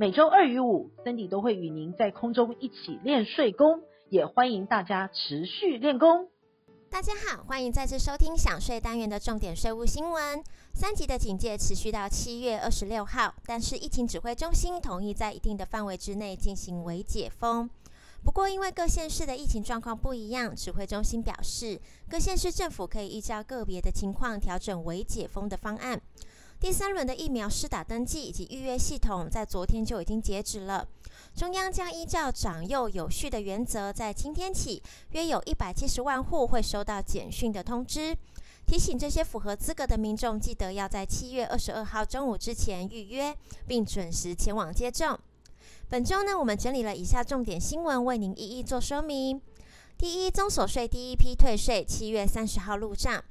每周二与五，Cindy 都会与您在空中一起练税功，也欢迎大家持续练功。大家好，欢迎再次收听享税单元的重点税务新闻。三级的警戒持续到七月二十六号，但是疫情指挥中心同意在一定的范围之内进行微解封。不过，因为各县市的疫情状况不一样，指挥中心表示，各县市政府可以依照个别的情况调整微解封的方案。第三轮的疫苗施打登记以及预约系统在昨天就已经截止了。中央将依照长幼有序的原则，在今天起，约有一百七十万户会收到简讯的通知，提醒这些符合资格的民众，记得要在七月二十二号中午之前预约，并准时前往接种。本周呢，我们整理了以下重点新闻，为您一一做说明。第一，综所税第一批退税，七月三十号入账。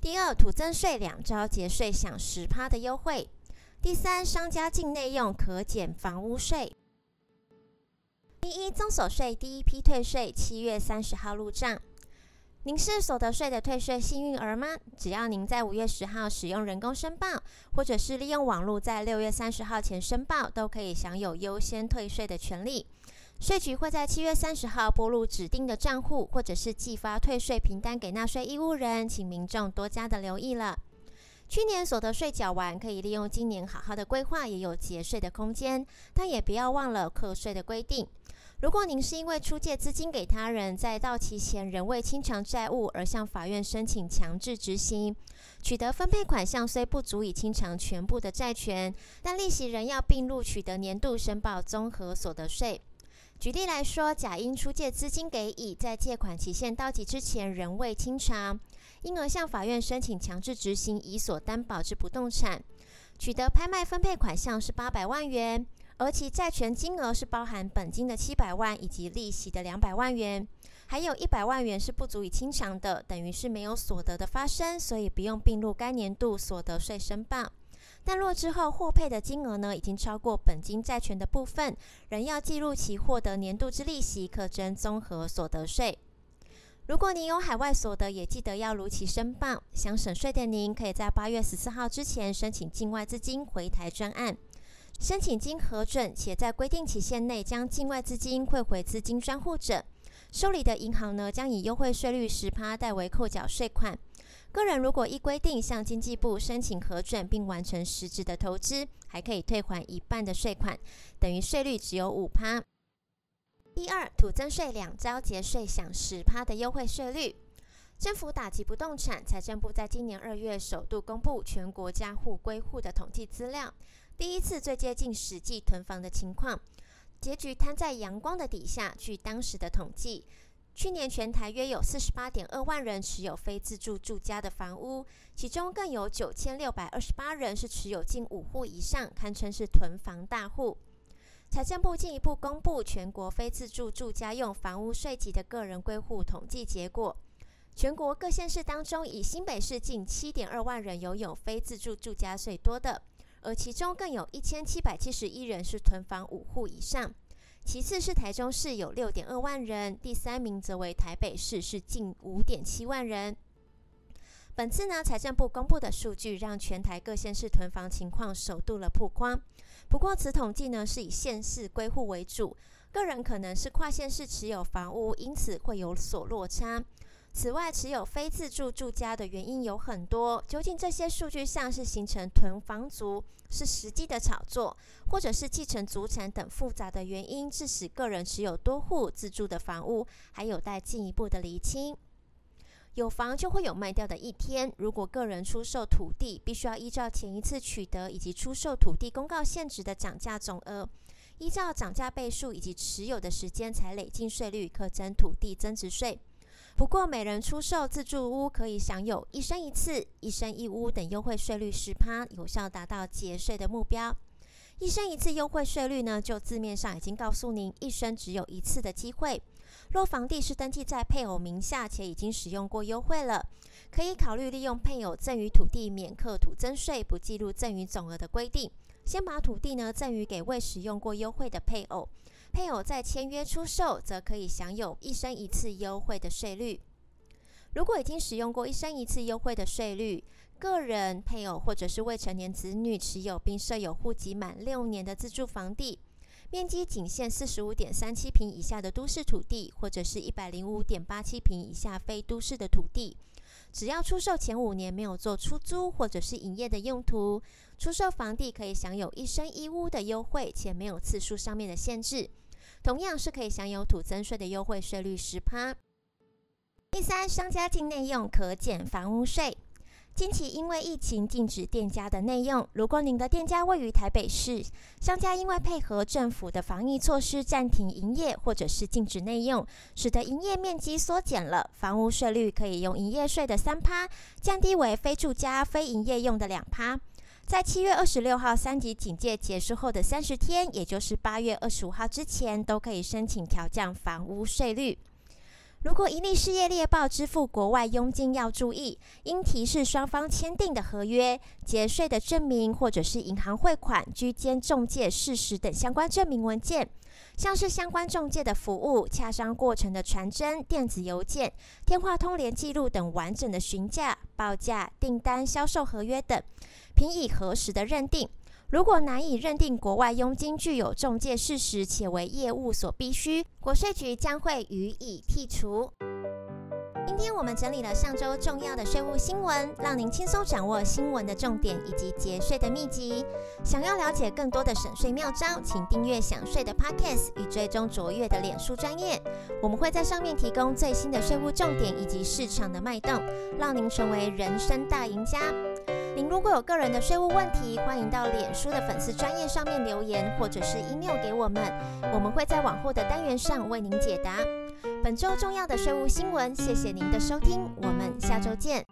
第二，土增税两招节税享十趴的优惠。第三，商家境内用可减房屋税。第一，增所税第一批退税，七月三十号入账。您是所得税的退税幸运儿吗？只要您在五月十号使用人工申报，或者是利用网络在六月三十号前申报，都可以享有优先退税的权利。税局会在七月三十号拨入指定的账户，或者是寄发退税凭单给纳税义务人，请民众多加的留意了。去年所得税缴完，可以利用今年好好的规划，也有节税的空间，但也不要忘了课税的规定。如果您是因为出借资金给他人，在到期前仍未清偿债务而向法院申请强制执行，取得分配款项虽不足以清偿全部的债权，但利息仍要并入取得年度申报综合所得税。举例来说，甲因出借资金给乙，在借款期限到期之前仍未清偿，因而向法院申请强制执行乙所担保之不动产，取得拍卖分配款项是八百万元，而其债权金额是包含本金的七百万以及利息的两百万元，还有一百万元是不足以清偿的，等于是没有所得的发生，所以不用并入该年度所得税申报。但若之后获配的金额呢，已经超过本金债权的部分，仍要计入其获得年度之利息，课征综合所得税。如果您有海外所得，也记得要如期申报。想省税的您，可以在八月十四号之前申请境外资金回台专案。申请经核准，且在规定期限内将境外资金汇回资金专户者，受理的银行呢，将以优惠税率十趴代为扣缴税款。个人如果依规定向经济部申请核准并完成实质的投资，还可以退还一半的税款，等于税率只有五趴。第二，土增税两招节税享十趴的优惠税率。政府打击不动产，财政部在今年二月首度公布全国家户归户的统计资料，第一次最接近实际囤房的情况。结局摊在阳光的底下，据当时的统计。去年全台约有四十八点二万人持有非自住住家的房屋，其中更有九千六百二十八人是持有近五户以上，堪称是囤房大户。财政部进一步公布全国非自住住家用房屋税级的个人归户统计结果，全国各县市当中，以新北市近七点二万人拥有非自住住家最多的，而其中更有一千七百七十一人是囤房五户以上。其次是台中市有六点二万人，第三名则为台北市，是近五点七万人。本次呢，财政部公布的数据让全台各县市囤房情况首度了曝光。不过此统计呢是以县市归户为主，个人可能是跨县市持有房屋，因此会有所落差。此外，持有非自住住家的原因有很多。究竟这些数据上是形成囤房族，是实际的炒作，或者是继承祖产等复杂的原因，致使个人持有多户自住的房屋，还有待进一步的厘清。有房就会有卖掉的一天。如果个人出售土地，必须要依照前一次取得以及出售土地公告现值的涨价总额，依照涨价倍数以及持有的时间才累进税率，课征土地增值税。不过，每人出售自住屋可以享有一生一次、一生一屋等优惠税率十趴，有效达到节税的目标。一生一次优惠税率呢，就字面上已经告诉您，一生只有一次的机会。若房地是登记在配偶名下且已经使用过优惠了，可以考虑利用配偶赠与土地免课土增税、不计入赠与总额的规定，先把土地呢赠与给未使用过优惠的配偶。配偶在签约出售，则可以享有一生一次优惠的税率。如果已经使用过一生一次优惠的税率，个人、配偶或者是未成年子女持有并设有户籍满六年的自住房地，面积仅限四十五点三七平以下的都市土地，或者是一百零五点八七平以下非都市的土地，只要出售前五年没有做出租或者是营业的用途，出售房地可以享有一生一屋的优惠，且没有次数上面的限制。同样是可以享有土增税的优惠税率十趴。第三，商家境内用可减房屋税。近期因为疫情禁止店家的内用，如果您的店家位于台北市，商家因为配合政府的防疫措施暂停营业或者是禁止内用，使得营业面积缩减了，房屋税率可以用营业税的三趴降低为非住家非营业用的两趴。在七月二十六号三级警戒结束后的三十天，也就是八月二十五号之前，都可以申请调降房屋税率。如果营利事业猎报支付国外佣金，要注意，应提示双方签订的合约、节税的证明，或者是银行汇款、居间中介事实等相关证明文件，像是相关中介的服务、洽商过程的传真、电子邮件、电话通联记录等完整的询价、报价、订单、销售合约等，凭以核实的认定。如果难以认定国外佣金具有中介事实且为业务所必须，国税局将会予以剔除。今天我们整理了上周重要的税务新闻，让您轻松掌握新闻的重点以及节税的秘籍。想要了解更多的省税妙招，请订阅享税的 Podcast 与追踪卓越的脸书专业，我们会在上面提供最新的税务重点以及市场的脉动，让您成为人生大赢家。您如果有个人的税务问题，欢迎到脸书的粉丝专业上面留言，或者是 email 给我们，我们会在往后的单元上为您解答。本周重要的税务新闻，谢谢您的收听，我们下周见。